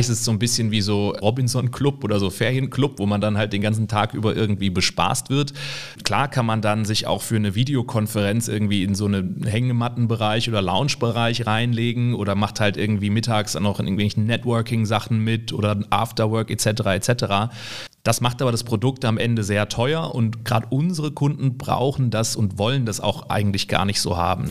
Es ist so ein bisschen wie so Robinson Club oder so Ferienclub, wo man dann halt den ganzen Tag über irgendwie bespaßt wird. Klar kann man dann sich auch für eine Videokonferenz irgendwie in so einen Hängemattenbereich oder Loungebereich reinlegen oder macht halt irgendwie mittags auch in irgendwelchen Networking-Sachen mit oder Afterwork etc. etc. Das macht aber das Produkt am Ende sehr teuer und gerade unsere Kunden brauchen das und wollen das auch eigentlich gar nicht so haben.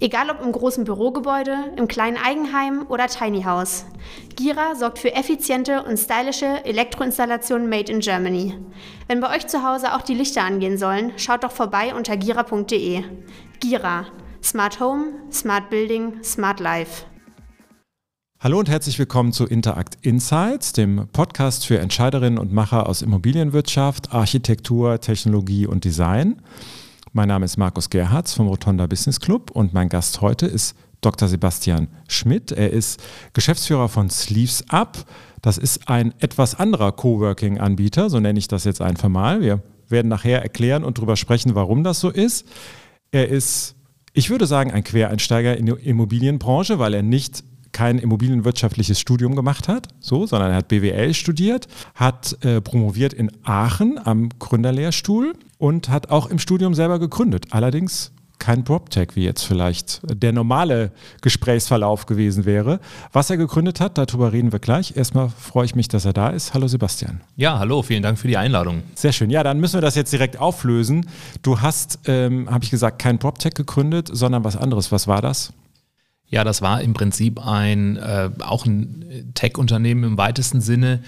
Egal ob im großen Bürogebäude, im kleinen Eigenheim oder Tiny House. Gira sorgt für effiziente und stylische Elektroinstallationen made in Germany. Wenn bei euch zu Hause auch die Lichter angehen sollen, schaut doch vorbei unter gira.de. Gira. Smart Home, Smart Building, Smart Life. Hallo und herzlich willkommen zu Interact Insights, dem Podcast für Entscheiderinnen und Macher aus Immobilienwirtschaft, Architektur, Technologie und Design. Mein Name ist Markus Gerhards vom Rotonda Business Club und mein Gast heute ist Dr. Sebastian Schmidt. Er ist Geschäftsführer von Sleeves Up. Das ist ein etwas anderer Coworking-Anbieter, so nenne ich das jetzt einfach mal. Wir werden nachher erklären und darüber sprechen, warum das so ist. Er ist, ich würde sagen, ein Quereinsteiger in die Immobilienbranche, weil er nicht kein immobilienwirtschaftliches Studium gemacht hat, so, sondern er hat BWL studiert, hat äh, promoviert in Aachen am Gründerlehrstuhl und hat auch im Studium selber gegründet. Allerdings kein PropTech, wie jetzt vielleicht der normale Gesprächsverlauf gewesen wäre. Was er gegründet hat, darüber reden wir gleich. Erstmal freue ich mich, dass er da ist. Hallo Sebastian. Ja, hallo, vielen Dank für die Einladung. Sehr schön. Ja, dann müssen wir das jetzt direkt auflösen. Du hast, ähm, habe ich gesagt, kein PropTech gegründet, sondern was anderes. Was war das? Ja, das war im Prinzip ein äh, auch ein Tech-Unternehmen im weitesten Sinne,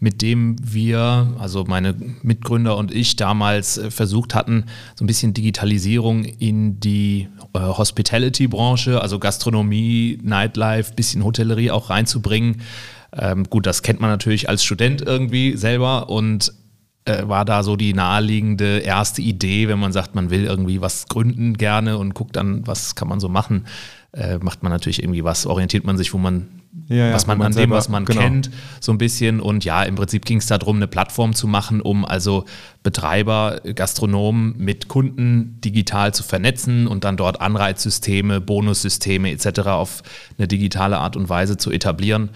mit dem wir, also meine Mitgründer und ich damals äh, versucht hatten, so ein bisschen Digitalisierung in die äh, Hospitality-Branche, also Gastronomie, Nightlife, bisschen Hotellerie auch reinzubringen. Ähm, gut, das kennt man natürlich als Student irgendwie selber und äh, war da so die naheliegende erste Idee, wenn man sagt, man will irgendwie was gründen gerne und guckt dann, was kann man so machen äh, macht man natürlich irgendwie was, orientiert man sich, wo man, ja, ja, was man, man an selber, dem, was man genau. kennt, so ein bisschen. Und ja, im Prinzip ging es darum, eine Plattform zu machen, um also Betreiber, Gastronomen mit Kunden digital zu vernetzen und dann dort Anreizsysteme, Bonussysteme etc. auf eine digitale Art und Weise zu etablieren.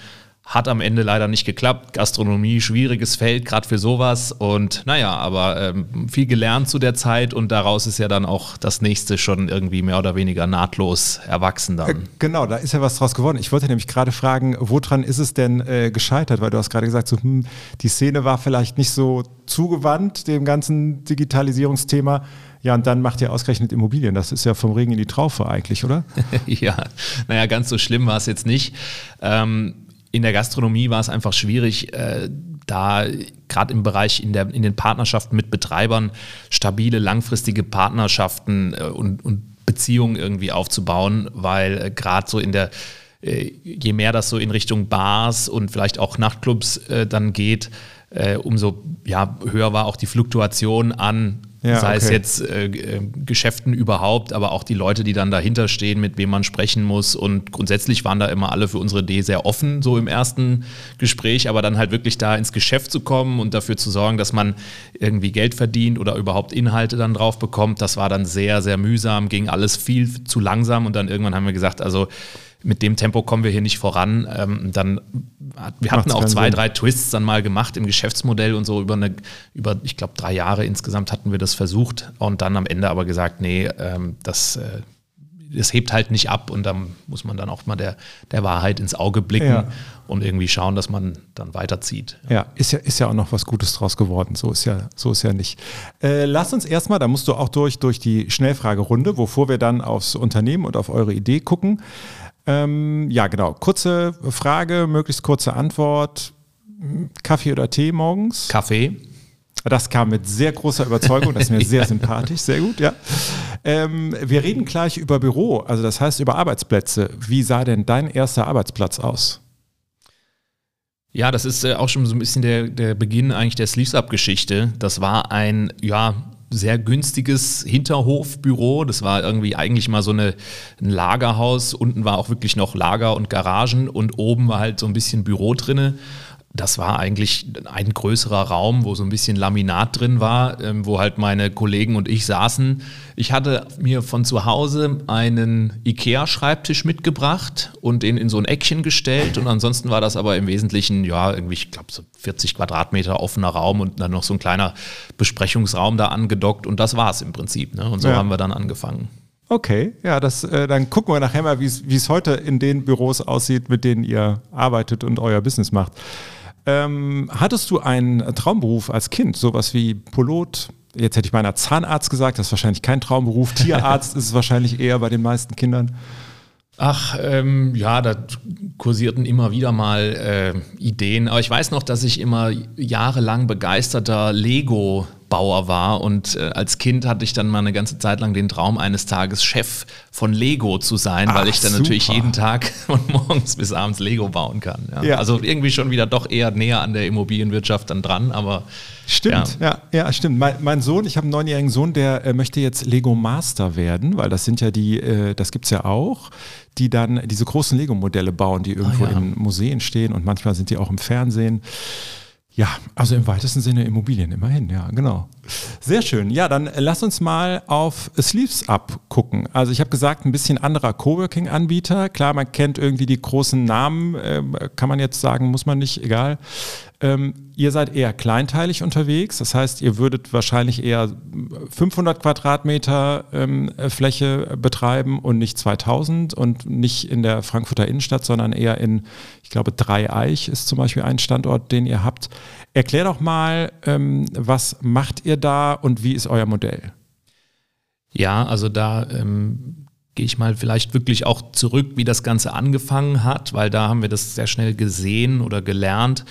Hat am Ende leider nicht geklappt. Gastronomie, schwieriges Feld, gerade für sowas. Und naja, aber ähm, viel gelernt zu der Zeit und daraus ist ja dann auch das nächste schon irgendwie mehr oder weniger nahtlos erwachsen dann. Äh, genau, da ist ja was draus geworden. Ich wollte nämlich gerade fragen, woran ist es denn äh, gescheitert? Weil du hast gerade gesagt, so, hm, die Szene war vielleicht nicht so zugewandt dem ganzen Digitalisierungsthema. Ja, und dann macht ihr ausgerechnet Immobilien. Das ist ja vom Regen in die Traufe eigentlich, oder? ja, naja, ganz so schlimm war es jetzt nicht. Ähm, in der Gastronomie war es einfach schwierig, äh, da gerade im Bereich in, der, in den Partnerschaften mit Betreibern stabile, langfristige Partnerschaften äh, und, und, Beziehungen irgendwie aufzubauen, weil äh, gerade so in der, äh, je mehr das so in Richtung Bars und vielleicht auch Nachtclubs äh, dann geht, äh, umso ja, höher war auch die Fluktuation an ja, sei okay. es jetzt äh, äh, Geschäften überhaupt, aber auch die Leute, die dann dahinter stehen, mit wem man sprechen muss. Und grundsätzlich waren da immer alle für unsere Idee sehr offen, so im ersten Gespräch, aber dann halt wirklich da ins Geschäft zu kommen und dafür zu sorgen, dass man irgendwie Geld verdient oder überhaupt Inhalte dann drauf bekommt, das war dann sehr, sehr mühsam, ging alles viel zu langsam und dann irgendwann haben wir gesagt, also mit dem Tempo kommen wir hier nicht voran. Ähm, dann, wir hatten auch zwei, Sinn. drei Twists dann mal gemacht im Geschäftsmodell und so über eine, über, ich glaube, drei Jahre insgesamt hatten wir das versucht und dann am Ende aber gesagt, nee, ähm, das, äh, das hebt halt nicht ab und dann muss man dann auch mal der, der Wahrheit ins Auge blicken ja. und irgendwie schauen, dass man dann weiterzieht. Ja. ja, ist ja, ist ja auch noch was Gutes draus geworden. So ist ja, so ist ja nicht. Äh, lass uns erstmal, da musst du auch durch, durch die Schnellfragerunde, wovor wir dann aufs Unternehmen und auf eure Idee gucken. Ähm, ja, genau. Kurze Frage, möglichst kurze Antwort. Kaffee oder Tee morgens? Kaffee. Das kam mit sehr großer Überzeugung, das ist mir sehr sympathisch, sehr gut, ja. Ähm, wir reden gleich über Büro, also das heißt über Arbeitsplätze. Wie sah denn dein erster Arbeitsplatz aus? Ja, das ist äh, auch schon so ein bisschen der, der Beginn eigentlich der Sleeves-Up-Geschichte. Das war ein, ja, sehr günstiges Hinterhofbüro. Das war irgendwie eigentlich mal so eine, ein Lagerhaus. Unten war auch wirklich noch Lager und Garagen und oben war halt so ein bisschen Büro drinne das war eigentlich ein größerer Raum, wo so ein bisschen Laminat drin war, ähm, wo halt meine Kollegen und ich saßen. Ich hatte mir von zu Hause einen IKEA-Schreibtisch mitgebracht und den in so ein Eckchen gestellt. Und ansonsten war das aber im Wesentlichen, ja, irgendwie, ich glaube, so 40 Quadratmeter offener Raum und dann noch so ein kleiner Besprechungsraum da angedockt. Und das war es im Prinzip. Ne? Und so ja. haben wir dann angefangen. Okay, ja, das, äh, dann gucken wir nachher mal, wie es heute in den Büros aussieht, mit denen ihr arbeitet und euer Business macht. Ähm, hattest du einen Traumberuf als Kind, sowas wie Pilot? Jetzt hätte ich meiner Zahnarzt gesagt, das ist wahrscheinlich kein Traumberuf. Tierarzt ist es wahrscheinlich eher bei den meisten Kindern. Ach, ähm, ja, da kursierten immer wieder mal äh, Ideen. Aber ich weiß noch, dass ich immer jahrelang begeisterter Lego Bauer war und äh, als Kind hatte ich dann mal eine ganze Zeit lang den Traum, eines Tages Chef von Lego zu sein, Ach, weil ich dann super. natürlich jeden Tag von morgens bis abends Lego bauen kann. Ja. Ja. Also irgendwie schon wieder doch eher näher an der Immobilienwirtschaft dann dran, aber Stimmt, ja, ja, ja stimmt. Mein, mein, Sohn, ich habe einen neunjährigen Sohn, der äh, möchte jetzt Lego Master werden, weil das sind ja die, äh, das gibt es ja auch, die dann diese großen Lego-Modelle bauen, die irgendwo ah, in Museen stehen und manchmal sind die auch im Fernsehen. Ja, also im weitesten Sinne Immobilien, immerhin, ja, genau. Sehr schön. Ja, dann lass uns mal auf Sleeves Up gucken. Also ich habe gesagt, ein bisschen anderer Coworking-Anbieter. Klar, man kennt irgendwie die großen Namen, äh, kann man jetzt sagen, muss man nicht, egal. Ähm, ihr seid eher kleinteilig unterwegs, das heißt, ihr würdet wahrscheinlich eher 500 Quadratmeter ähm, Fläche betreiben und nicht 2000 und nicht in der Frankfurter Innenstadt, sondern eher in, ich glaube, Dreieich ist zum Beispiel ein Standort, den ihr habt. Erklär doch mal, ähm, was macht ihr da und wie ist euer Modell? Ja, also da ähm, gehe ich mal vielleicht wirklich auch zurück, wie das Ganze angefangen hat, weil da haben wir das sehr schnell gesehen oder gelernt.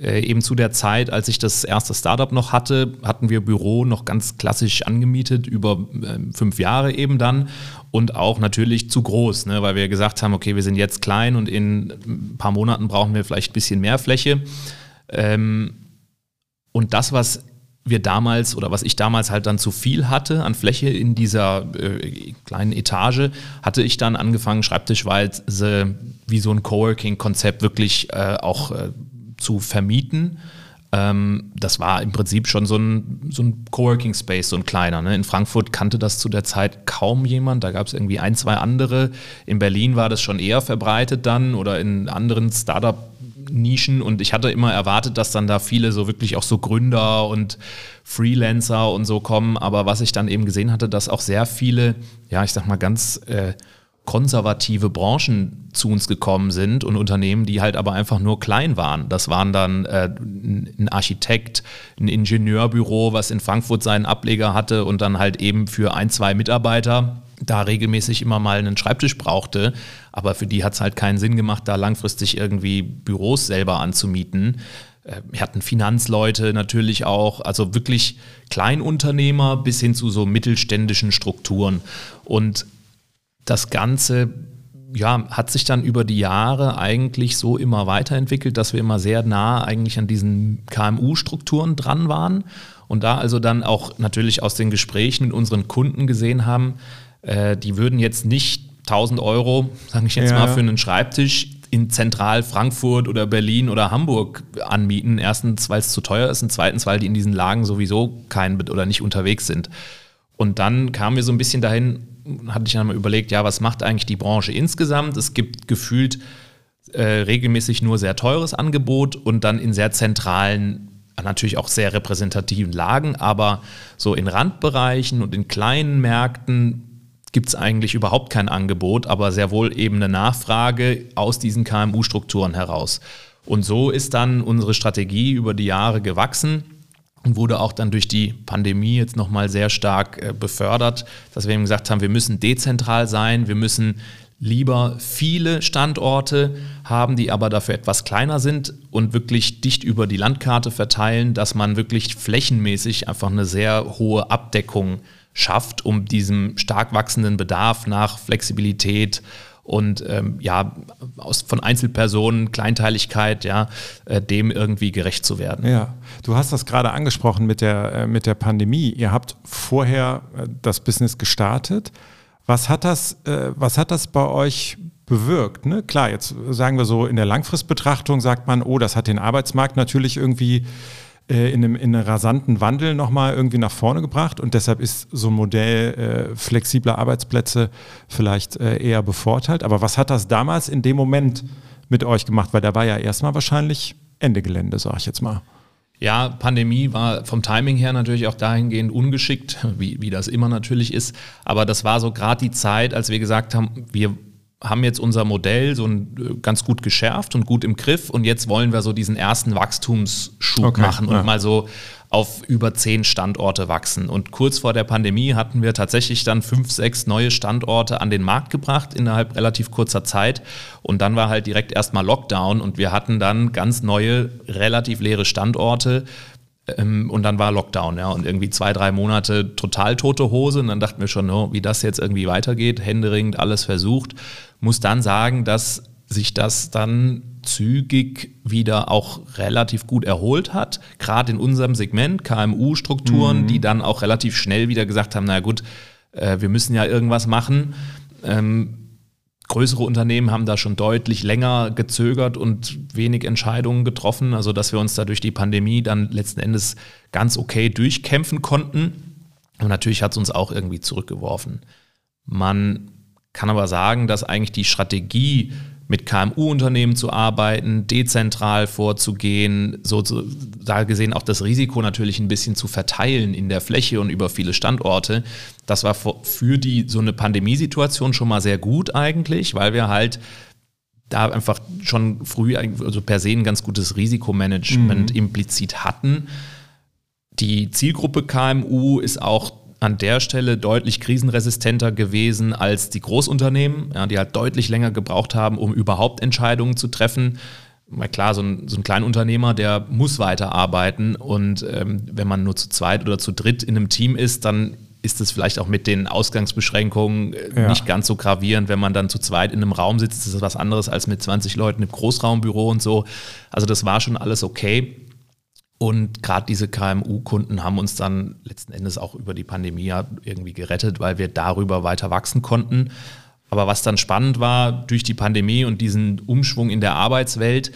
Äh, eben zu der Zeit, als ich das erste Startup noch hatte, hatten wir Büro noch ganz klassisch angemietet, über äh, fünf Jahre eben dann und auch natürlich zu groß, ne, weil wir gesagt haben, okay, wir sind jetzt klein und in ein paar Monaten brauchen wir vielleicht ein bisschen mehr Fläche. Ähm, und das, was wir damals oder was ich damals halt dann zu viel hatte an Fläche in dieser äh, kleinen Etage, hatte ich dann angefangen, schreibtischweise wie so ein Coworking-Konzept wirklich äh, auch äh, zu vermieten. Ähm, das war im Prinzip schon so ein, so ein Coworking Space, so ein kleiner. Ne? In Frankfurt kannte das zu der Zeit kaum jemand. Da gab es irgendwie ein, zwei andere. In Berlin war das schon eher verbreitet dann oder in anderen Startup-Nischen. Und ich hatte immer erwartet, dass dann da viele so wirklich auch so Gründer und Freelancer und so kommen. Aber was ich dann eben gesehen hatte, dass auch sehr viele, ja, ich sag mal ganz äh, konservative Branchen zu uns gekommen sind und Unternehmen, die halt aber einfach nur klein waren. Das waren dann äh, ein Architekt, ein Ingenieurbüro, was in Frankfurt seinen Ableger hatte und dann halt eben für ein, zwei Mitarbeiter da regelmäßig immer mal einen Schreibtisch brauchte. Aber für die hat es halt keinen Sinn gemacht, da langfristig irgendwie Büros selber anzumieten. Äh, wir hatten Finanzleute natürlich auch, also wirklich Kleinunternehmer bis hin zu so mittelständischen Strukturen. Und das Ganze ja, hat sich dann über die Jahre eigentlich so immer weiterentwickelt, dass wir immer sehr nah eigentlich an diesen KMU-Strukturen dran waren und da also dann auch natürlich aus den Gesprächen mit unseren Kunden gesehen haben, äh, die würden jetzt nicht 1000 Euro, sage ich jetzt ja. mal, für einen Schreibtisch in zentral Frankfurt oder Berlin oder Hamburg anmieten. Erstens, weil es zu teuer ist und zweitens, weil die in diesen Lagen sowieso kein oder nicht unterwegs sind. Und dann kamen wir so ein bisschen dahin, hatte ich dann mal überlegt, ja, was macht eigentlich die Branche insgesamt? Es gibt gefühlt äh, regelmäßig nur sehr teures Angebot und dann in sehr zentralen, natürlich auch sehr repräsentativen Lagen, aber so in Randbereichen und in kleinen Märkten gibt es eigentlich überhaupt kein Angebot, aber sehr wohl eben eine Nachfrage aus diesen KMU-Strukturen heraus. Und so ist dann unsere Strategie über die Jahre gewachsen wurde auch dann durch die Pandemie jetzt nochmal sehr stark äh, befördert, dass wir eben gesagt haben, wir müssen dezentral sein, wir müssen lieber viele Standorte haben, die aber dafür etwas kleiner sind und wirklich dicht über die Landkarte verteilen, dass man wirklich flächenmäßig einfach eine sehr hohe Abdeckung schafft, um diesem stark wachsenden Bedarf nach Flexibilität und ähm, ja, aus, von Einzelpersonen, Kleinteiligkeit, ja, äh, dem irgendwie gerecht zu werden. Ja, du hast das gerade angesprochen mit der, äh, mit der Pandemie. Ihr habt vorher äh, das Business gestartet. Was hat das, äh, was hat das bei euch bewirkt? Ne? Klar, jetzt sagen wir so, in der Langfristbetrachtung sagt man, oh, das hat den Arbeitsmarkt natürlich irgendwie äh, in, einem, in einem rasanten Wandel nochmal irgendwie nach vorne gebracht und deshalb ist so ein Modell äh, flexibler Arbeitsplätze vielleicht äh, eher bevorteilt. Aber was hat das damals in dem Moment mit euch gemacht? Weil da war ja erstmal wahrscheinlich Ende Gelände, sag ich jetzt mal. Ja, Pandemie war vom Timing her natürlich auch dahingehend ungeschickt, wie, wie das immer natürlich ist. Aber das war so gerade die Zeit, als wir gesagt haben, wir haben jetzt unser Modell so ein, äh, ganz gut geschärft und gut im Griff und jetzt wollen wir so diesen ersten Wachstumsschub okay, machen und ja. mal so auf über zehn Standorte wachsen. Und kurz vor der Pandemie hatten wir tatsächlich dann fünf, sechs neue Standorte an den Markt gebracht innerhalb relativ kurzer Zeit. Und dann war halt direkt erstmal Lockdown und wir hatten dann ganz neue, relativ leere Standorte und dann war Lockdown, ja, und irgendwie zwei, drei Monate total tote Hose. Und dann dachten wir schon, oh, wie das jetzt irgendwie weitergeht, händeringend alles versucht. Muss dann sagen, dass sich das dann zügig wieder auch relativ gut erholt hat, gerade in unserem Segment KMU-Strukturen, mhm. die dann auch relativ schnell wieder gesagt haben, na gut, äh, wir müssen ja irgendwas machen. Ähm, größere Unternehmen haben da schon deutlich länger gezögert und wenig Entscheidungen getroffen, also dass wir uns da durch die Pandemie dann letzten Endes ganz okay durchkämpfen konnten. Und natürlich hat es uns auch irgendwie zurückgeworfen. Man kann aber sagen, dass eigentlich die Strategie, mit KMU-Unternehmen zu arbeiten, dezentral vorzugehen, so, so da gesehen auch das Risiko natürlich ein bisschen zu verteilen in der Fläche und über viele Standorte. Das war für die so eine Pandemiesituation schon mal sehr gut eigentlich, weil wir halt da einfach schon früh also per se ein ganz gutes Risikomanagement mhm. implizit hatten. Die Zielgruppe KMU ist auch an der Stelle deutlich krisenresistenter gewesen als die Großunternehmen, ja, die halt deutlich länger gebraucht haben, um überhaupt Entscheidungen zu treffen. Mal klar, so ein, so ein Kleinunternehmer, der muss weiterarbeiten und ähm, wenn man nur zu zweit oder zu dritt in einem Team ist, dann ist es vielleicht auch mit den Ausgangsbeschränkungen äh, ja. nicht ganz so gravierend. Wenn man dann zu zweit in einem Raum sitzt, ist das was anderes als mit 20 Leuten im Großraumbüro und so. Also das war schon alles okay. Und gerade diese KMU-Kunden haben uns dann letzten Endes auch über die Pandemie irgendwie gerettet, weil wir darüber weiter wachsen konnten. Aber was dann spannend war, durch die Pandemie und diesen Umschwung in der Arbeitswelt,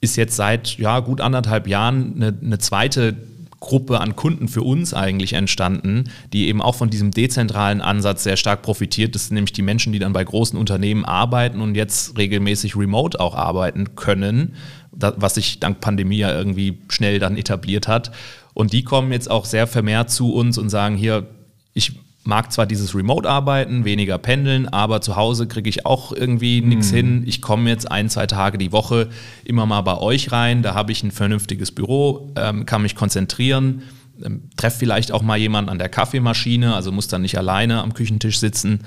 ist jetzt seit ja, gut anderthalb Jahren eine, eine zweite Gruppe an Kunden für uns eigentlich entstanden, die eben auch von diesem dezentralen Ansatz sehr stark profitiert. Das sind nämlich die Menschen, die dann bei großen Unternehmen arbeiten und jetzt regelmäßig remote auch arbeiten können was sich dank Pandemie ja irgendwie schnell dann etabliert hat. Und die kommen jetzt auch sehr vermehrt zu uns und sagen, hier, ich mag zwar dieses Remote-Arbeiten, weniger pendeln, aber zu Hause kriege ich auch irgendwie nichts hm. hin. Ich komme jetzt ein, zwei Tage die Woche immer mal bei euch rein, da habe ich ein vernünftiges Büro, ähm, kann mich konzentrieren, ähm, treffe vielleicht auch mal jemanden an der Kaffeemaschine, also muss dann nicht alleine am Küchentisch sitzen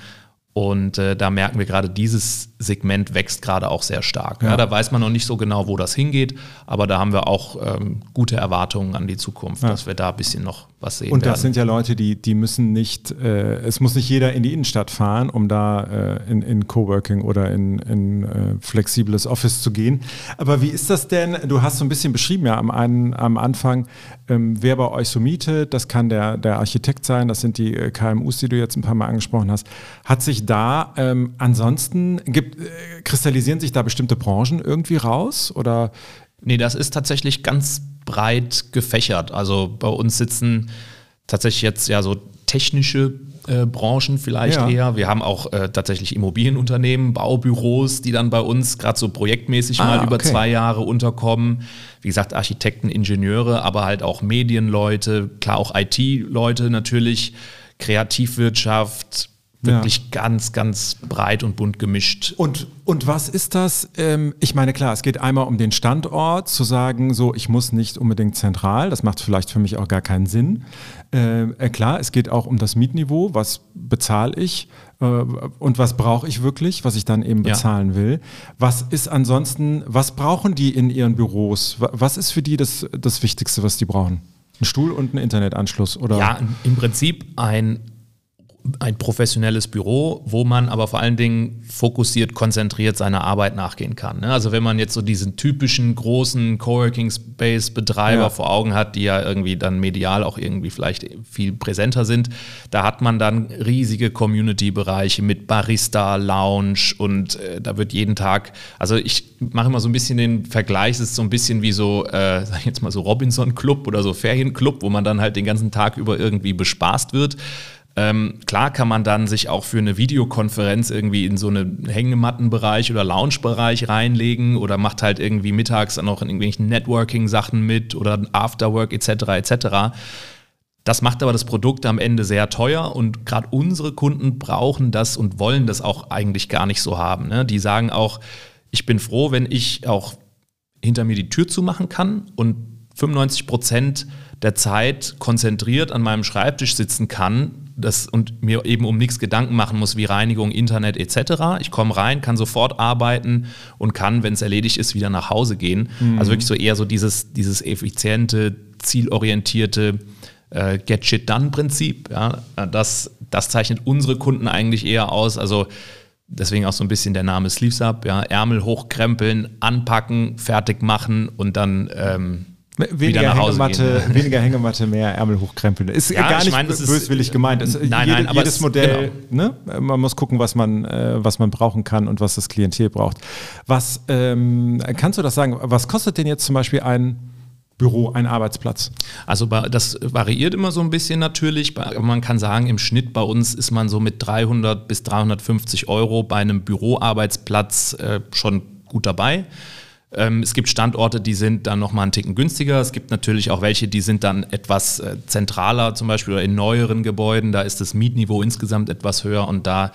und äh, da merken wir gerade, dieses Segment wächst gerade auch sehr stark. Ja. Ja, da weiß man noch nicht so genau, wo das hingeht, aber da haben wir auch ähm, gute Erwartungen an die Zukunft, ja. dass wir da ein bisschen noch was sehen. Und das werden. sind ja Leute, die, die müssen nicht, äh, es muss nicht jeder in die Innenstadt fahren, um da äh, in, in Coworking oder in, in äh, flexibles Office zu gehen. Aber wie ist das denn? Du hast so ein bisschen beschrieben ja am, einen, am Anfang, ähm, wer bei euch so mietet, das kann der, der Architekt sein, das sind die äh, KMUs, die du jetzt ein paar Mal angesprochen hast. Hat sich da ähm, ansonsten, gibt, äh, kristallisieren sich da bestimmte Branchen irgendwie raus? Oder? Nee, das ist tatsächlich ganz breit gefächert. Also bei uns sitzen tatsächlich jetzt ja so technische äh, Branchen vielleicht ja. eher. Wir haben auch äh, tatsächlich Immobilienunternehmen, Baubüros, die dann bei uns gerade so projektmäßig ah, mal über okay. zwei Jahre unterkommen. Wie gesagt, Architekten, Ingenieure, aber halt auch Medienleute, klar auch IT-Leute natürlich, Kreativwirtschaft, wirklich ja. ganz, ganz breit und bunt gemischt. Und, und was ist das? Ähm, ich meine, klar, es geht einmal um den Standort, zu sagen, so, ich muss nicht unbedingt zentral, das macht vielleicht für mich auch gar keinen Sinn. Äh, äh klar, es geht auch um das Mietniveau, was bezahle ich äh, und was brauche ich wirklich, was ich dann eben bezahlen ja. will. Was ist ansonsten, was brauchen die in ihren Büros? Was ist für die das, das Wichtigste, was die brauchen? Ein Stuhl und ein Internetanschluss, oder? Ja, im Prinzip ein ein professionelles Büro, wo man aber vor allen Dingen fokussiert, konzentriert seiner Arbeit nachgehen kann. Ne? Also wenn man jetzt so diesen typischen großen Coworking Space Betreiber ja. vor Augen hat, die ja irgendwie dann medial auch irgendwie vielleicht viel präsenter sind, da hat man dann riesige Community-Bereiche mit Barista, Lounge und äh, da wird jeden Tag, also ich mache immer so ein bisschen den Vergleich, es ist so ein bisschen wie so, äh, sag ich jetzt mal so Robinson Club oder so Ferienclub, wo man dann halt den ganzen Tag über irgendwie bespaßt wird. Ähm, klar kann man dann sich auch für eine Videokonferenz irgendwie in so einen Hängemattenbereich oder Loungebereich reinlegen oder macht halt irgendwie mittags dann auch in irgendwelchen Networking-Sachen mit oder Afterwork etc. etc. Das macht aber das Produkt am Ende sehr teuer und gerade unsere Kunden brauchen das und wollen das auch eigentlich gar nicht so haben. Ne? Die sagen auch, ich bin froh, wenn ich auch hinter mir die Tür zumachen kann und 95 Prozent der Zeit konzentriert an meinem Schreibtisch sitzen kann das, und mir eben um nichts Gedanken machen muss wie Reinigung, Internet etc. Ich komme rein, kann sofort arbeiten und kann, wenn es erledigt ist, wieder nach Hause gehen. Mhm. Also wirklich so eher so dieses, dieses effiziente, zielorientierte äh, Get Shit Done-Prinzip. Ja? Das, das zeichnet unsere Kunden eigentlich eher aus. Also deswegen auch so ein bisschen der Name Sleeves Up, ja, Ärmel hochkrempeln, anpacken, fertig machen und dann ähm, Weniger Hängematte, gehen. weniger Hängematte, mehr Ärmel hochkrempeln. Ist ja, gar nicht mein, böswillig ist, gemeint. Es, nein, jede, nein, jedes Modell, genau. ne? man muss gucken, was man, äh, was man brauchen kann und was das Klientel braucht. Was ähm, kannst du das sagen? Was kostet denn jetzt zum Beispiel ein Büro, ein Arbeitsplatz? Also das variiert immer so ein bisschen natürlich. Man kann sagen, im Schnitt bei uns ist man so mit 300 bis 350 Euro bei einem Büroarbeitsplatz äh, schon gut dabei. Ähm, es gibt Standorte, die sind dann nochmal einen Ticken günstiger. Es gibt natürlich auch welche, die sind dann etwas äh, zentraler, zum Beispiel in neueren Gebäuden. Da ist das Mietniveau insgesamt etwas höher und da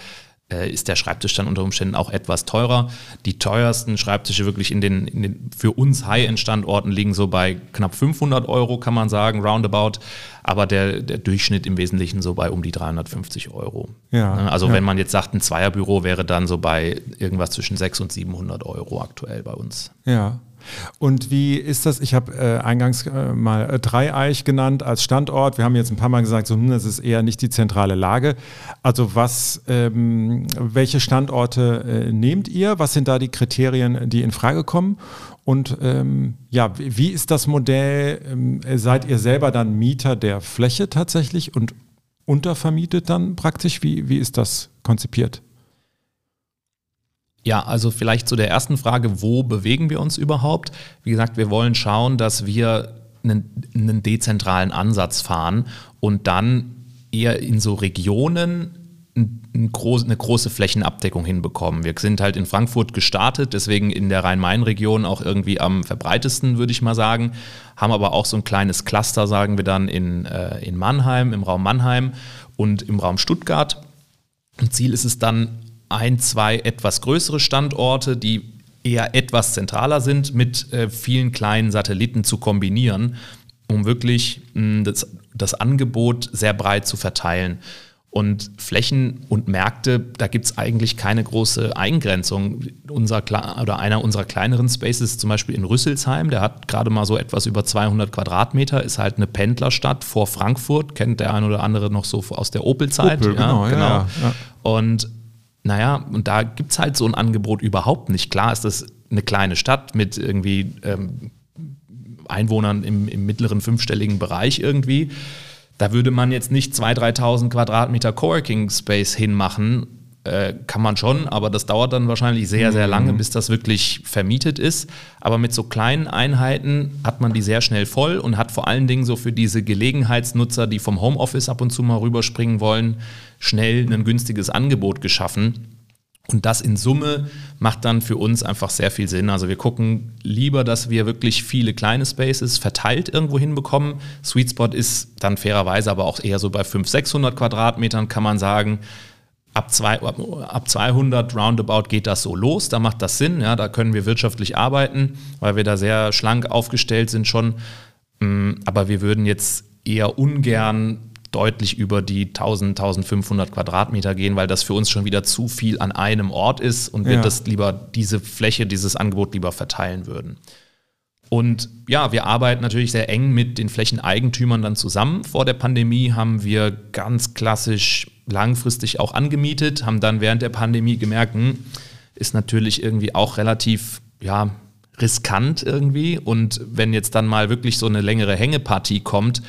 ist der Schreibtisch dann unter Umständen auch etwas teurer. Die teuersten Schreibtische wirklich in den, in den für uns High-End-Standorten liegen so bei knapp 500 Euro, kann man sagen, roundabout. Aber der, der Durchschnitt im Wesentlichen so bei um die 350 Euro. Ja, ne, also ja. wenn man jetzt sagt, ein Zweierbüro wäre dann so bei irgendwas zwischen 600 und 700 Euro aktuell bei uns. Ja, und wie ist das? Ich habe äh, eingangs äh, mal äh, Dreieich genannt als Standort. Wir haben jetzt ein paar Mal gesagt, so, hm, das ist eher nicht die zentrale Lage. Also was, ähm, welche Standorte äh, nehmt ihr? Was sind da die Kriterien, die in Frage kommen? Und ähm, ja, wie ist das Modell? Ähm, seid ihr selber dann Mieter der Fläche tatsächlich und untervermietet dann praktisch? Wie, wie ist das konzipiert? Ja, also vielleicht zu der ersten Frage, wo bewegen wir uns überhaupt? Wie gesagt, wir wollen schauen, dass wir einen, einen dezentralen Ansatz fahren und dann eher in so Regionen eine große Flächenabdeckung hinbekommen. Wir sind halt in Frankfurt gestartet, deswegen in der Rhein-Main-Region auch irgendwie am verbreitesten, würde ich mal sagen. Haben aber auch so ein kleines Cluster, sagen wir dann, in, äh, in Mannheim, im Raum Mannheim und im Raum Stuttgart. Ziel ist es dann, ein, zwei etwas größere Standorte, die eher etwas zentraler sind, mit äh, vielen kleinen Satelliten zu kombinieren, um wirklich mh, hm, das, das Angebot sehr breit zu verteilen. Und Flächen und Märkte, da gibt es eigentlich keine große Eingrenzung. Unser, oder einer unserer kleineren Spaces zum Beispiel in Rüsselsheim, der hat gerade mal so etwas über 200 Quadratmeter, ist halt eine Pendlerstadt vor Frankfurt, kennt der ein oder andere noch so aus der Opel-Zeit. Opel, genau, ja, genau. Ja, ja. Und naja, und da gibt es halt so ein Angebot überhaupt nicht. Klar ist das eine kleine Stadt mit irgendwie ähm, Einwohnern im, im, mittleren fünfstelligen Bereich irgendwie. Da würde man jetzt nicht 2.000, 3.000 Quadratmeter Coworking Space hinmachen äh, kann man schon, aber das dauert dann wahrscheinlich sehr, sehr lange, mhm. bis das wirklich vermietet ist. Aber mit so kleinen Einheiten hat man die sehr schnell voll und hat vor allen Dingen so für diese Gelegenheitsnutzer, die vom Homeoffice ab und zu mal rüberspringen wollen, schnell ein günstiges Angebot geschaffen. Und das in Summe macht dann für uns einfach sehr viel Sinn. Also wir gucken lieber, dass wir wirklich viele kleine Spaces verteilt irgendwo hinbekommen. Sweet Spot ist dann fairerweise aber auch eher so bei 500, 600 Quadratmetern, kann man sagen ab, zwei, ab 200 roundabout geht das so los. Da macht das Sinn. Ja, da können wir wirtschaftlich arbeiten, weil wir da sehr schlank aufgestellt sind schon. Mm, aber wir würden jetzt eher ungern deutlich über die 1000, 1500 Quadratmeter gehen, weil das für uns schon wieder zu viel an einem Ort ist und wir ja. das lieber, diese Fläche, dieses Angebot lieber verteilen würden. Und ja, wir arbeiten natürlich sehr eng mit den Flächeneigentümern dann zusammen. Vor der Pandemie haben wir ganz klassisch langfristig auch angemietet, haben dann während der Pandemie gemerkt, hm, ist natürlich irgendwie auch relativ, ja, riskant irgendwie. Und wenn jetzt dann mal wirklich so eine längere Hängepartie kommt,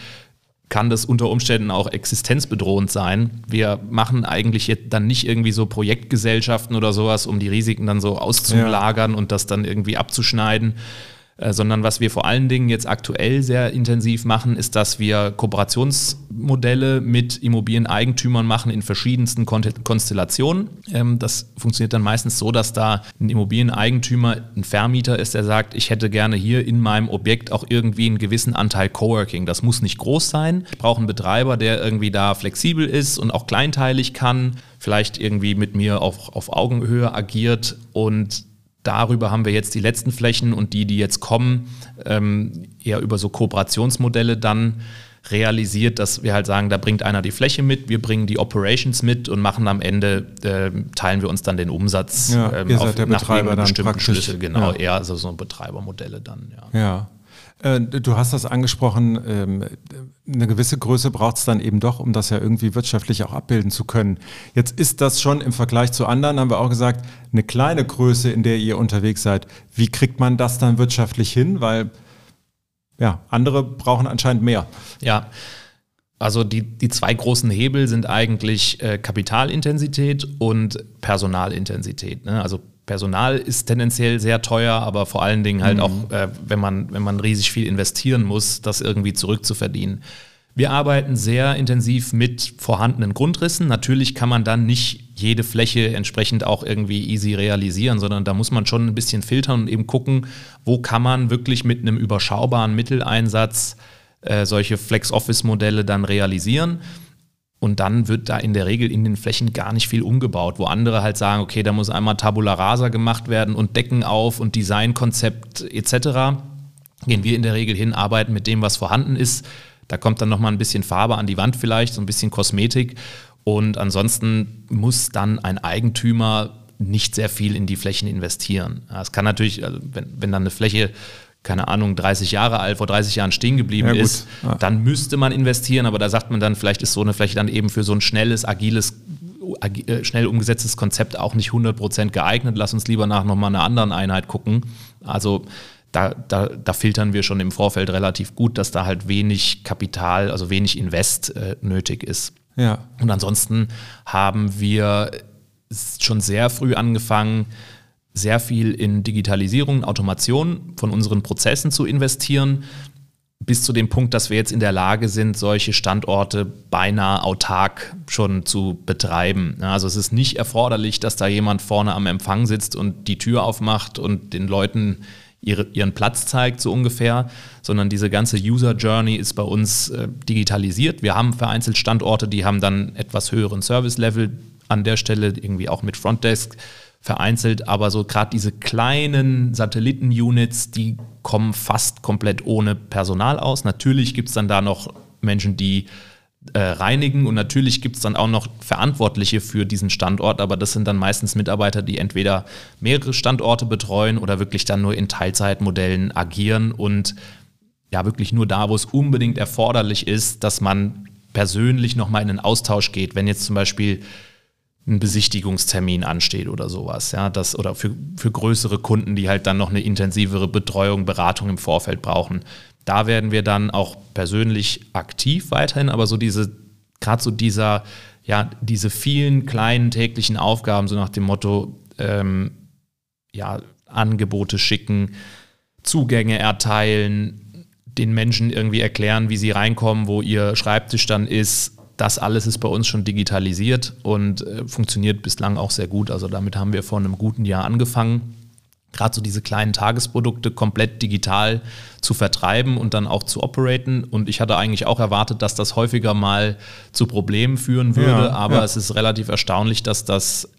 kann das unter Umständen auch existenzbedrohend sein. Wir machen eigentlich jetzt dann nicht irgendwie so Projektgesellschaften oder sowas, um die Risiken dann so auszulagern ja. und das dann irgendwie abzuschneiden, äh, sondern was wir vor allen Dingen jetzt aktuell sehr intensiv machen, ist, dass wir Kooperationsmodelle mit Immobilieneigentümern machen in verschiedensten Kon Konstellationen. Ähm, das funktioniert dann meistens so, dass da ein Immobilieneigentümer ein Vermieter ist, der sagt, ich hätte gerne hier in meinem Objekt auch irgendwie einen gewissen Anteil Coworking. Das muss nicht groß sein. Ich brauche einen Betreiber, der irgendwie da flexibel ist und auch kleinteilig kann, vielleicht irgendwie mit mir auch auf Augenhöhe agiert und darüber haben wir jetzt die letzten Flächen und die, die jetzt kommen, ähm, eher über so Kooperationsmodelle dann realisiert, dass wir halt sagen, da bringt einer die Fläche mit, wir bringen die Operations mit und machen am Ende, äh, teilen wir uns dann den Umsatz ja, ähm, auf, der Betreiber dann bestimmten Schlüssel, genau, ja. eher also so Betreibermodelle dann, ja. Ja, du hast das angesprochen, ähm, eine gewisse Größe braucht es dann eben doch, um das ja irgendwie wirtschaftlich auch abbilden zu können. Jetzt ist das schon im Vergleich zu anderen, haben wir auch gesagt, eine kleine Größe, in der ihr unterwegs seid. Wie kriegt man das dann wirtschaftlich hin? Weil ja, andere brauchen anscheinend mehr. Ja. Also die, die zwei großen Hebel sind eigentlich äh, Kapitalintensität und Personalintensität. Ne? Also Personal ist tendenziell sehr teuer, aber vor allen Dingen halt mhm. auch, äh, wenn, man, wenn man riesig viel investieren muss, das irgendwie zurückzuverdienen. Wir arbeiten sehr intensiv mit vorhandenen Grundrissen. Natürlich kann man dann nicht jede Fläche entsprechend auch irgendwie easy realisieren, sondern da muss man schon ein bisschen filtern und eben gucken, wo kann man wirklich mit einem überschaubaren Mitteleinsatz äh, solche Flex-Office-Modelle dann realisieren. Und dann wird da in der Regel in den Flächen gar nicht viel umgebaut, wo andere halt sagen, okay, da muss einmal Tabula Rasa gemacht werden und Decken auf und Designkonzept etc. Gehen wir in der Regel hin, arbeiten mit dem, was vorhanden ist. Da kommt dann nochmal ein bisschen Farbe an die Wand vielleicht, so ein bisschen Kosmetik. Und ansonsten muss dann ein Eigentümer nicht sehr viel in die Flächen investieren. Es kann natürlich, also wenn, wenn dann eine Fläche keine Ahnung, 30 Jahre alt, vor 30 Jahren stehen geblieben ja, ist, ja. dann müsste man investieren, aber da sagt man dann, vielleicht ist so eine Fläche dann eben für so ein schnelles, agiles, ag äh, schnell umgesetztes Konzept auch nicht 100% geeignet. Lass uns lieber nach nochmal einer anderen Einheit gucken. Also da, da, da, filtern wir schon im Vorfeld relativ gut, dass da halt wenig Kapital, also wenig Invest äh, nötig ist. Ja. Und ansonsten haben wir schon sehr früh angefangen, sehr viel in Digitalisierung, Automation von unseren Prozessen zu investieren, bis zu dem Punkt, dass wir jetzt in der Lage sind, solche Standorte beinahe autark schon zu betreiben. Also es ist nicht erforderlich, dass da jemand vorne am Empfang sitzt und die Tür aufmacht und den Leuten ihre, ihren Platz zeigt, so ungefähr, sondern diese ganze User Journey ist bei uns äh, digitalisiert. Wir haben vereinzelt Standorte, die haben dann etwas höheren Service-Level an der Stelle, irgendwie auch mit Frontdesk vereinzelt, aber so gerade diese kleinen Satelliten-Units, die kommen fast komplett ohne Personal aus. Natürlich gibt es dann da noch Menschen, die äh, reinigen und natürlich gibt es dann auch noch Verantwortliche für diesen Standort, aber das sind dann meistens Mitarbeiter, die entweder mehrere Standorte betreuen oder wirklich dann nur in Teilzeitmodellen agieren und ja wirklich nur da, wo es unbedingt erforderlich ist, dass man persönlich nochmal in den Austausch geht. Wenn jetzt zum Beispiel ein Besichtigungstermin ansteht oder sowas, ja, das oder für, für größere Kunden, die halt dann noch eine intensivere Betreuung, Beratung im Vorfeld brauchen. Da werden wir dann auch persönlich aktiv weiterhin, aber so diese, gerade so dieser, ja, diese vielen kleinen täglichen Aufgaben, so nach dem Motto, ähm, ja, Angebote schicken, Zugänge erteilen, den Menschen irgendwie erklären, wie sie reinkommen, wo ihr Schreibtisch dann ist, das alles ist bei uns schon digitalisiert und äh, funktioniert bislang auch sehr gut. Also damit haben wir vor einem guten Jahr angefangen, gerade so diese kleinen Tagesprodukte komplett digital zu vertreiben und dann auch zu operaten. Und ich hatte eigentlich auch erwartet, dass das häufiger mal zu Problemen führen würde, ja, aber ja. es ist relativ erstaunlich, dass das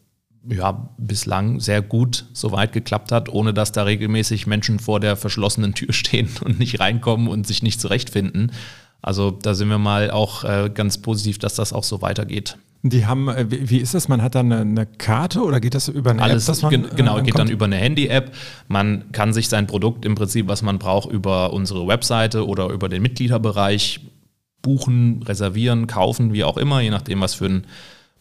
ja, bislang sehr gut soweit geklappt hat, ohne dass da regelmäßig Menschen vor der verschlossenen Tür stehen und nicht reinkommen und sich nicht zurechtfinden. Also da sind wir mal auch äh, ganz positiv, dass das auch so weitergeht. Die haben, äh, wie ist das? Man hat dann eine, eine Karte oder geht das über eine Alles, App? Man, gen genau, geht dann über eine Handy-App. Man kann sich sein Produkt im Prinzip, was man braucht, über unsere Webseite oder über den Mitgliederbereich buchen, reservieren, kaufen, wie auch immer, je nachdem, was für ein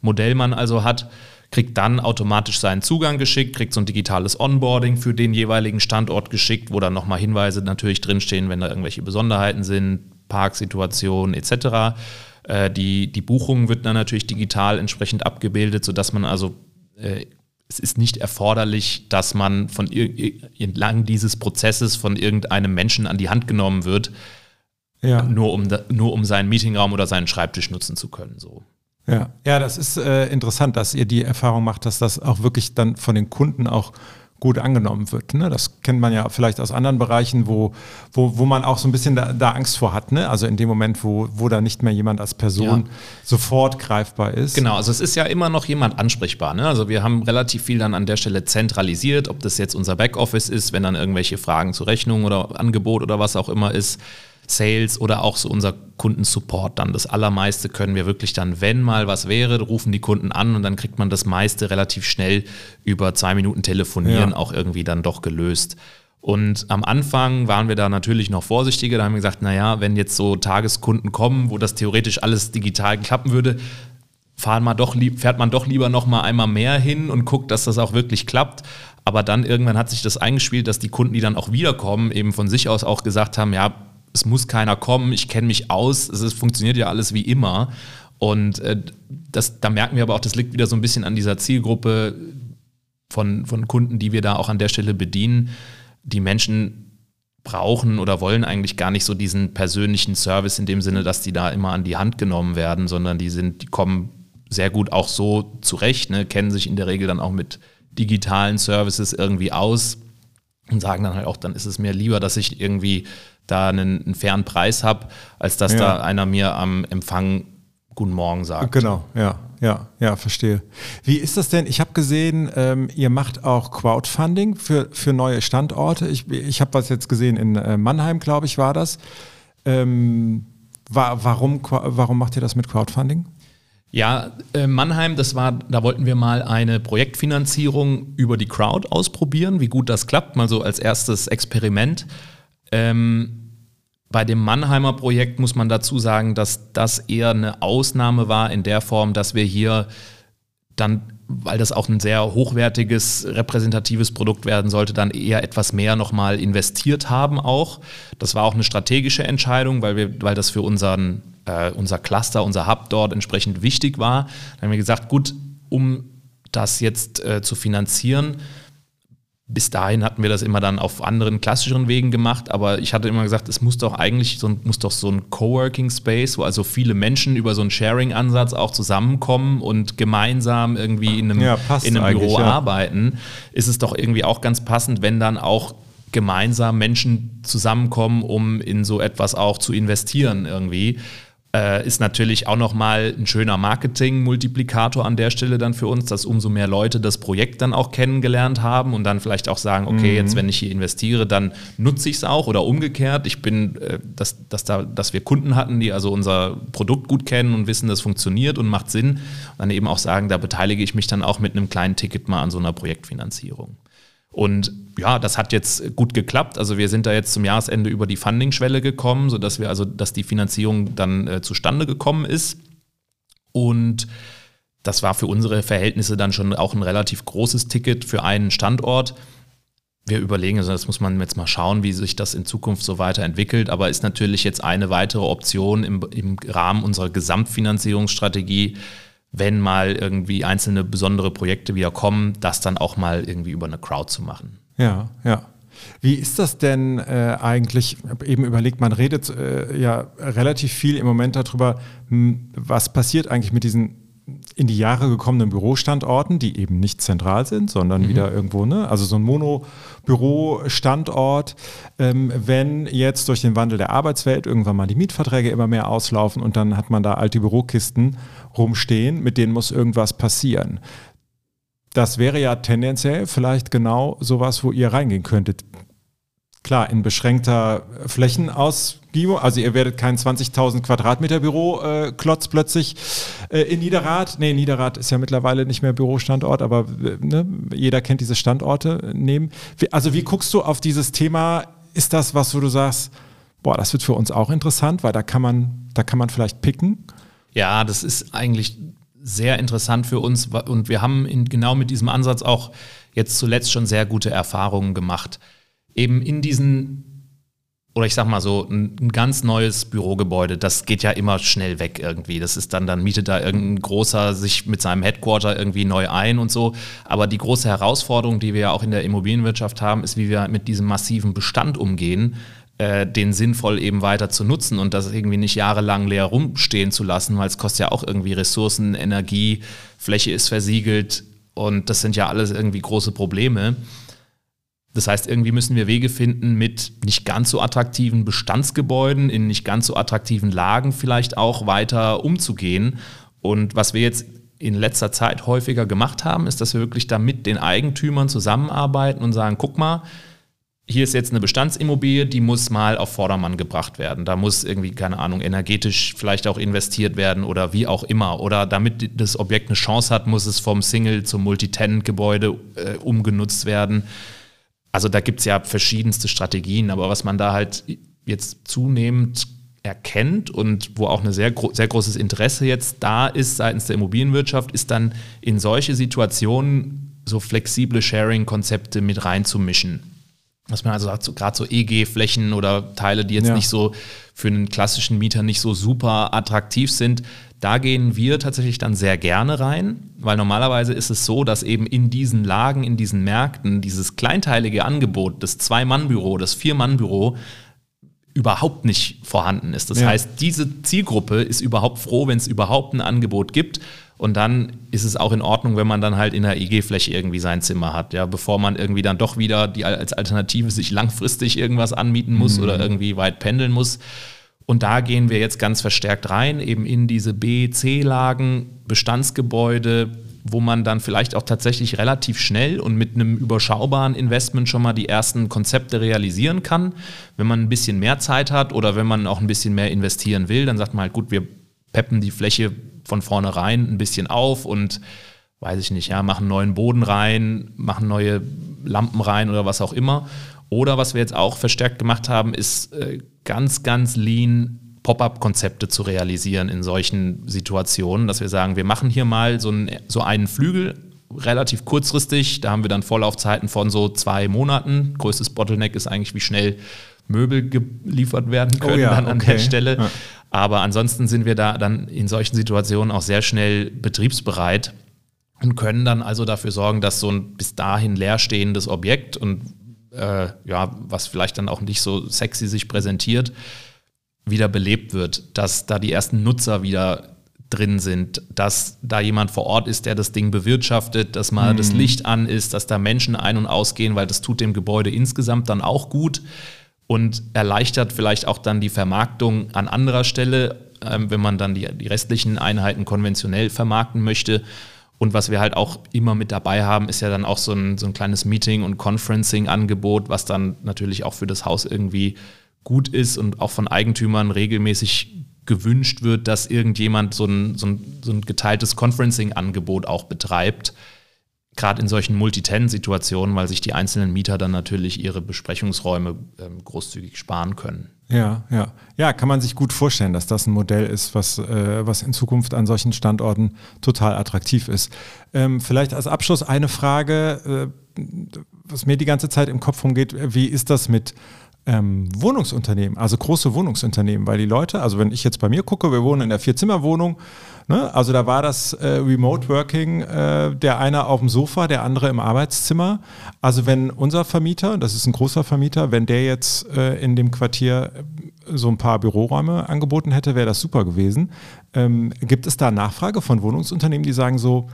Modell man also hat, kriegt dann automatisch seinen Zugang geschickt, kriegt so ein digitales Onboarding für den jeweiligen Standort geschickt, wo dann nochmal Hinweise natürlich drinstehen, wenn da irgendwelche Besonderheiten sind, Parksituationen etc. Äh, die, die Buchung wird dann natürlich digital entsprechend abgebildet, sodass man also äh, es ist nicht erforderlich, dass man von entlang dieses Prozesses von irgendeinem Menschen an die Hand genommen wird, ja. nur, um, nur um seinen Meetingraum oder seinen Schreibtisch nutzen zu können. So. Ja, ja, das ist äh, interessant, dass ihr die Erfahrung macht, dass das auch wirklich dann von den Kunden auch gut angenommen wird. Ne? Das kennt man ja vielleicht aus anderen Bereichen, wo, wo, wo man auch so ein bisschen da, da Angst vor hat. Ne? Also in dem Moment, wo, wo da nicht mehr jemand als Person ja. sofort greifbar ist. Genau, also es ist ja immer noch jemand ansprechbar. Ne? Also wir haben relativ viel dann an der Stelle zentralisiert, ob das jetzt unser Backoffice ist, wenn dann irgendwelche Fragen zu Rechnung oder Angebot oder was auch immer ist. Sales oder auch so unser Kundensupport dann. Das Allermeiste können wir wirklich dann, wenn mal was wäre, rufen die Kunden an und dann kriegt man das meiste relativ schnell über zwei Minuten telefonieren ja. auch irgendwie dann doch gelöst. Und am Anfang waren wir da natürlich noch vorsichtiger. Da haben wir gesagt, naja, wenn jetzt so Tageskunden kommen, wo das theoretisch alles digital klappen würde, fahren mal doch fährt man doch lieber noch mal einmal mehr hin und guckt, dass das auch wirklich klappt. Aber dann irgendwann hat sich das eingespielt, dass die Kunden, die dann auch wiederkommen, eben von sich aus auch gesagt haben, ja, es muss keiner kommen, ich kenne mich aus, es ist, funktioniert ja alles wie immer. Und äh, das, da merken wir aber auch, das liegt wieder so ein bisschen an dieser Zielgruppe von, von Kunden, die wir da auch an der Stelle bedienen. Die Menschen brauchen oder wollen eigentlich gar nicht so diesen persönlichen Service in dem Sinne, dass die da immer an die Hand genommen werden, sondern die sind, die kommen sehr gut auch so zurecht, ne, kennen sich in der Regel dann auch mit digitalen Services irgendwie aus und sagen dann halt auch, dann ist es mir lieber, dass ich irgendwie da einen, einen fairen Preis habe, als dass ja. da einer mir am Empfang Guten Morgen sagt. Genau, ja, ja, ja, verstehe. Wie ist das denn? Ich habe gesehen, ähm, ihr macht auch Crowdfunding für, für neue Standorte. Ich, ich habe was jetzt gesehen in äh, Mannheim, glaube ich, war das. Ähm, wa warum, warum macht ihr das mit Crowdfunding? Ja, äh, Mannheim, das war, da wollten wir mal eine Projektfinanzierung über die Crowd ausprobieren, wie gut das klappt, mal so als erstes Experiment. Ähm, bei dem Mannheimer Projekt muss man dazu sagen, dass das eher eine Ausnahme war in der Form, dass wir hier dann, weil das auch ein sehr hochwertiges, repräsentatives Produkt werden sollte, dann eher etwas mehr nochmal investiert haben auch. Das war auch eine strategische Entscheidung, weil, wir, weil das für unseren, äh, unser Cluster, unser Hub dort entsprechend wichtig war. Dann haben wir gesagt, gut, um das jetzt äh, zu finanzieren, bis dahin hatten wir das immer dann auf anderen klassischeren Wegen gemacht, aber ich hatte immer gesagt, es muss doch eigentlich so, muss doch so ein Coworking Space, wo also viele Menschen über so einen Sharing-Ansatz auch zusammenkommen und gemeinsam irgendwie in einem, ja, in einem Büro ja. arbeiten, ist es doch irgendwie auch ganz passend, wenn dann auch gemeinsam Menschen zusammenkommen, um in so etwas auch zu investieren irgendwie. Äh, ist natürlich auch nochmal ein schöner Marketing-Multiplikator an der Stelle dann für uns, dass umso mehr Leute das Projekt dann auch kennengelernt haben und dann vielleicht auch sagen, okay, mhm. jetzt wenn ich hier investiere, dann nutze ich es auch oder umgekehrt. Ich bin, äh, dass, dass, da, dass wir Kunden hatten, die also unser Produkt gut kennen und wissen, das funktioniert und macht Sinn. Und dann eben auch sagen, da beteilige ich mich dann auch mit einem kleinen Ticket mal an so einer Projektfinanzierung. Und ja, das hat jetzt gut geklappt. Also wir sind da jetzt zum Jahresende über die Funding-Schwelle gekommen, sodass wir also, dass die Finanzierung dann äh, zustande gekommen ist. Und das war für unsere Verhältnisse dann schon auch ein relativ großes Ticket für einen Standort. Wir überlegen, also das muss man jetzt mal schauen, wie sich das in Zukunft so weiterentwickelt, aber ist natürlich jetzt eine weitere Option im, im Rahmen unserer Gesamtfinanzierungsstrategie, wenn mal irgendwie einzelne besondere Projekte wieder kommen, das dann auch mal irgendwie über eine Crowd zu machen. Ja, ja. Wie ist das denn äh, eigentlich? Ich habe eben überlegt, man redet äh, ja relativ viel im Moment darüber, was passiert eigentlich mit diesen in die Jahre gekommenen Bürostandorten, die eben nicht zentral sind, sondern mhm. wieder irgendwo, ne? also so ein Mono-Bürostandort, ähm, wenn jetzt durch den Wandel der Arbeitswelt irgendwann mal die Mietverträge immer mehr auslaufen und dann hat man da alte Bürokisten rumstehen, mit denen muss irgendwas passieren. Das wäre ja tendenziell vielleicht genau sowas, wo ihr reingehen könntet. Klar, in beschränkter Flächenausgebung. Also ihr werdet kein 20.000 Quadratmeter Büro äh, plötzlich äh, in Niederrad. Nee, Niederrad ist ja mittlerweile nicht mehr Bürostandort, aber äh, ne, jeder kennt diese Standorte nehmen. Wie, also wie guckst du auf dieses Thema? Ist das was, wo du sagst, boah, das wird für uns auch interessant, weil da kann man, da kann man vielleicht picken? Ja, das ist eigentlich sehr interessant für uns und wir haben in, genau mit diesem Ansatz auch jetzt zuletzt schon sehr gute Erfahrungen gemacht. Eben in diesen oder ich sag mal so, ein, ein, ganz neues Bürogebäude, das geht ja immer schnell weg irgendwie. Das ist dann, dann mietet da irgendein großer sich mit seinem Headquarter irgendwie neu ein und so. Aber die große Herausforderung, die wir ja auch in der Immobilienwirtschaft haben, ist, wie wir mit diesem massiven Bestand umgehen, äh, den sinnvoll eben weiter zu nutzen und das irgendwie nicht jahrelang leer rumstehen zu lassen, weil es kostet ja auch irgendwie Ressourcen, Energie, Fläche ist versiegelt und das sind ja alles irgendwie große Probleme. Das heißt, irgendwie müssen wir Wege finden, mit nicht ganz so attraktiven Bestandsgebäuden in nicht ganz so attraktiven Lagen vielleicht auch weiter umzugehen. Und was wir jetzt in letzter Zeit häufiger gemacht haben, ist, dass wir wirklich da mit den Eigentümern zusammenarbeiten und sagen, guck mal, hier ist jetzt eine Bestandsimmobilie, die muss mal auf Vordermann gebracht werden. Da muss irgendwie, keine Ahnung, energetisch vielleicht auch investiert werden oder wie auch immer. Oder damit das Objekt eine Chance hat, muss es vom Single zum Multitenant-Gebäude äh, umgenutzt werden. Also da gibt es ja verschiedenste Strategien, aber was man da halt jetzt zunehmend erkennt und wo auch ein sehr, sehr großes Interesse jetzt da ist seitens der Immobilienwirtschaft, ist dann in solche Situationen so flexible Sharing-Konzepte mit reinzumischen. Was man also sagt, so, gerade so EG-Flächen oder Teile, die jetzt ja. nicht so für einen klassischen Mieter nicht so super attraktiv sind, da gehen wir tatsächlich dann sehr gerne rein, weil normalerweise ist es so, dass eben in diesen Lagen, in diesen Märkten dieses kleinteilige Angebot, das Zwei-Mann-Büro, das Vier-Mann-Büro überhaupt nicht vorhanden ist. Das ja. heißt, diese Zielgruppe ist überhaupt froh, wenn es überhaupt ein Angebot gibt. Und dann ist es auch in Ordnung, wenn man dann halt in der IG-Fläche irgendwie sein Zimmer hat, ja, bevor man irgendwie dann doch wieder die als Alternative sich langfristig irgendwas anmieten muss mhm. oder irgendwie weit pendeln muss. Und da gehen wir jetzt ganz verstärkt rein, eben in diese B, C-Lagen, Bestandsgebäude, wo man dann vielleicht auch tatsächlich relativ schnell und mit einem überschaubaren Investment schon mal die ersten Konzepte realisieren kann. Wenn man ein bisschen mehr Zeit hat oder wenn man auch ein bisschen mehr investieren will, dann sagt man halt, gut, wir peppen die Fläche von vornherein ein bisschen auf und weiß ich nicht, ja, machen neuen Boden rein, machen neue Lampen rein oder was auch immer. Oder was wir jetzt auch verstärkt gemacht haben, ist äh, ganz, ganz lean Pop-up-Konzepte zu realisieren in solchen Situationen, dass wir sagen, wir machen hier mal so einen, so einen Flügel relativ kurzfristig. Da haben wir dann Vorlaufzeiten von so zwei Monaten. Größtes Bottleneck ist eigentlich, wie schnell Möbel geliefert werden oh können oh ja, dann an okay. der Stelle. Ja. Aber ansonsten sind wir da dann in solchen Situationen auch sehr schnell betriebsbereit und können dann also dafür sorgen, dass so ein bis dahin leerstehendes Objekt und äh, ja, was vielleicht dann auch nicht so sexy sich präsentiert, wieder belebt wird, dass da die ersten Nutzer wieder drin sind, dass da jemand vor Ort ist, der das Ding bewirtschaftet, dass mal mhm. das Licht an ist, dass da Menschen ein- und ausgehen, weil das tut dem Gebäude insgesamt dann auch gut und erleichtert vielleicht auch dann die Vermarktung an anderer Stelle, äh, wenn man dann die, die restlichen Einheiten konventionell vermarkten möchte. Und was wir halt auch immer mit dabei haben, ist ja dann auch so ein, so ein kleines Meeting- und Conferencing-Angebot, was dann natürlich auch für das Haus irgendwie gut ist und auch von Eigentümern regelmäßig gewünscht wird, dass irgendjemand so ein, so ein, so ein geteiltes Conferencing-Angebot auch betreibt. Gerade in solchen Multitenant-Situationen, weil sich die einzelnen Mieter dann natürlich ihre Besprechungsräume ähm, großzügig sparen können. Ja, ja. Ja, kann man sich gut vorstellen, dass das ein Modell ist, was, äh, was in Zukunft an solchen Standorten total attraktiv ist. Ähm, vielleicht als Abschluss eine Frage, äh, was mir die ganze Zeit im Kopf rumgeht. Wie ist das mit ähm, Wohnungsunternehmen, also große Wohnungsunternehmen, weil die Leute, also wenn ich jetzt bei mir gucke, wir wohnen in der Vierzimmerwohnung, ne, also da war das äh, Remote Working, äh, der eine auf dem Sofa, der andere im Arbeitszimmer. Also wenn unser Vermieter, das ist ein großer Vermieter, wenn der jetzt äh, in dem Quartier äh, so ein paar Büroräume angeboten hätte, wäre das super gewesen. Ähm, gibt es da Nachfrage von Wohnungsunternehmen, die sagen so,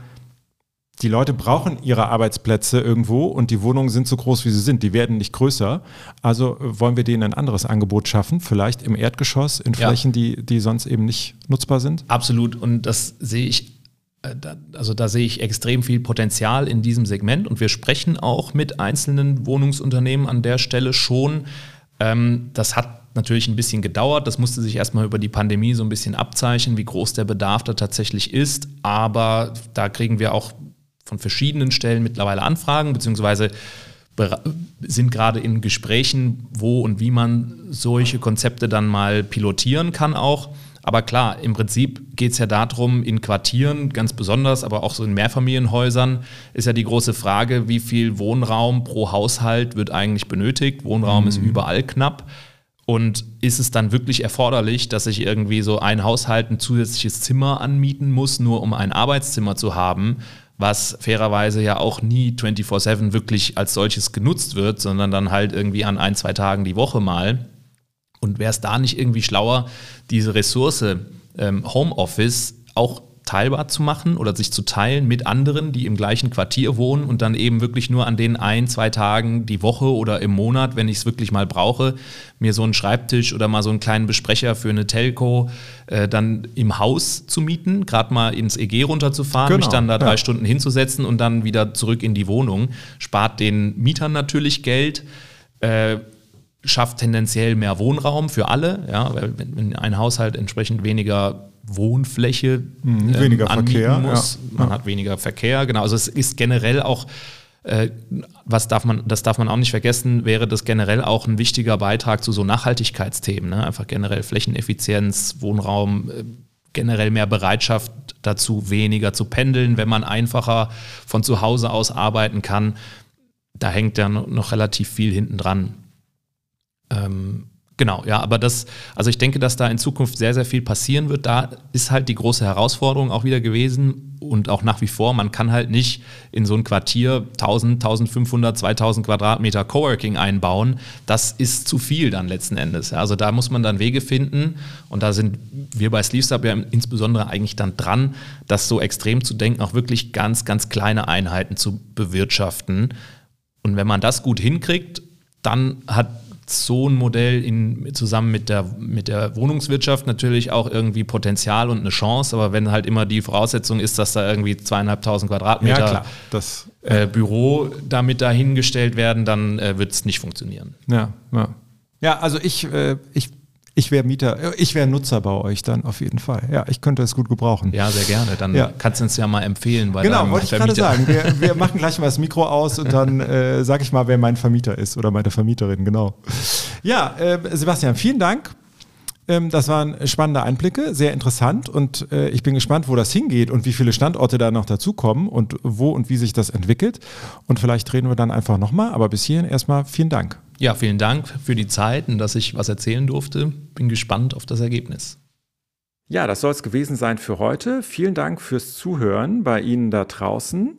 die Leute brauchen ihre Arbeitsplätze irgendwo und die Wohnungen sind so groß, wie sie sind. Die werden nicht größer. Also äh, wollen wir denen ein anderes Angebot schaffen, vielleicht im Erdgeschoss, in Flächen, ja. die, die sonst eben nicht nutzbar sind? Absolut. Und das sehe ich, äh, also da sehe ich extrem viel Potenzial in diesem Segment. Und wir sprechen auch mit einzelnen Wohnungsunternehmen an der Stelle schon. Ähm, das hat natürlich ein bisschen gedauert. Das musste sich erstmal über die Pandemie so ein bisschen abzeichnen, wie groß der Bedarf da tatsächlich ist. Aber da kriegen wir auch von verschiedenen Stellen mittlerweile Anfragen, beziehungsweise sind gerade in Gesprächen, wo und wie man solche Konzepte dann mal pilotieren kann auch. Aber klar, im Prinzip geht es ja darum, in Quartieren ganz besonders, aber auch so in Mehrfamilienhäusern ist ja die große Frage, wie viel Wohnraum pro Haushalt wird eigentlich benötigt. Wohnraum mhm. ist überall knapp. Und ist es dann wirklich erforderlich, dass ich irgendwie so ein Haushalt ein zusätzliches Zimmer anmieten muss, nur um ein Arbeitszimmer zu haben, was fairerweise ja auch nie 24/7 wirklich als solches genutzt wird, sondern dann halt irgendwie an ein, zwei Tagen die Woche mal. Und wäre es da nicht irgendwie schlauer, diese Ressource ähm, Homeoffice auch teilbar zu machen oder sich zu teilen mit anderen, die im gleichen Quartier wohnen und dann eben wirklich nur an den ein, zwei Tagen die Woche oder im Monat, wenn ich es wirklich mal brauche, mir so einen Schreibtisch oder mal so einen kleinen Besprecher für eine Telco äh, dann im Haus zu mieten, gerade mal ins EG runterzufahren, genau, mich dann da drei ja. Stunden hinzusetzen und dann wieder zurück in die Wohnung. Spart den Mietern natürlich Geld. Äh, schafft tendenziell mehr Wohnraum für alle, ja, weil wenn ein Haushalt entsprechend weniger Wohnfläche mhm, weniger ähm, Verkehr muss, ja. man ja. hat weniger Verkehr, genau. Also es ist generell auch äh, was darf man, das darf man auch nicht vergessen, wäre das generell auch ein wichtiger Beitrag zu so Nachhaltigkeitsthemen. Ne? Einfach generell Flächeneffizienz, Wohnraum, äh, generell mehr Bereitschaft dazu, weniger zu pendeln, wenn man einfacher von zu Hause aus arbeiten kann. Da hängt ja noch relativ viel hinten dran. Ähm, Genau, ja, aber das, also ich denke, dass da in Zukunft sehr, sehr viel passieren wird. Da ist halt die große Herausforderung auch wieder gewesen und auch nach wie vor, man kann halt nicht in so ein Quartier 1000, 1500, 2000 Quadratmeter Coworking einbauen. Das ist zu viel dann letzten Endes. Also da muss man dann Wege finden und da sind wir bei Sleeves ja insbesondere eigentlich dann dran, das so extrem zu denken, auch wirklich ganz, ganz kleine Einheiten zu bewirtschaften. Und wenn man das gut hinkriegt, dann hat so ein Modell in, zusammen mit der, mit der Wohnungswirtschaft natürlich auch irgendwie Potenzial und eine Chance, aber wenn halt immer die Voraussetzung ist, dass da irgendwie zweieinhalbtausend Quadratmeter ja, das, äh, Büro damit dahingestellt werden, dann äh, wird es nicht funktionieren. Ja, ja. Ja, also ich, äh, ich ich wäre Mieter, ich wäre Nutzer bei euch dann auf jeden Fall. Ja, ich könnte es gut gebrauchen. Ja, sehr gerne. Dann ja. kannst du uns ja mal empfehlen. Bei genau, wollte ich gerade sagen. Wir, wir, machen gleich mal das Mikro aus und dann äh, sage ich mal, wer mein Vermieter ist oder meine Vermieterin, genau. Ja, äh, Sebastian, vielen Dank. Ähm, das waren spannende Einblicke, sehr interessant und äh, ich bin gespannt, wo das hingeht und wie viele Standorte da noch dazukommen und wo und wie sich das entwickelt. Und vielleicht reden wir dann einfach nochmal, aber bis hierhin erstmal vielen Dank. Ja, vielen Dank für die Zeit und dass ich was erzählen durfte. Bin gespannt auf das Ergebnis. Ja, das soll es gewesen sein für heute. Vielen Dank fürs Zuhören bei Ihnen da draußen.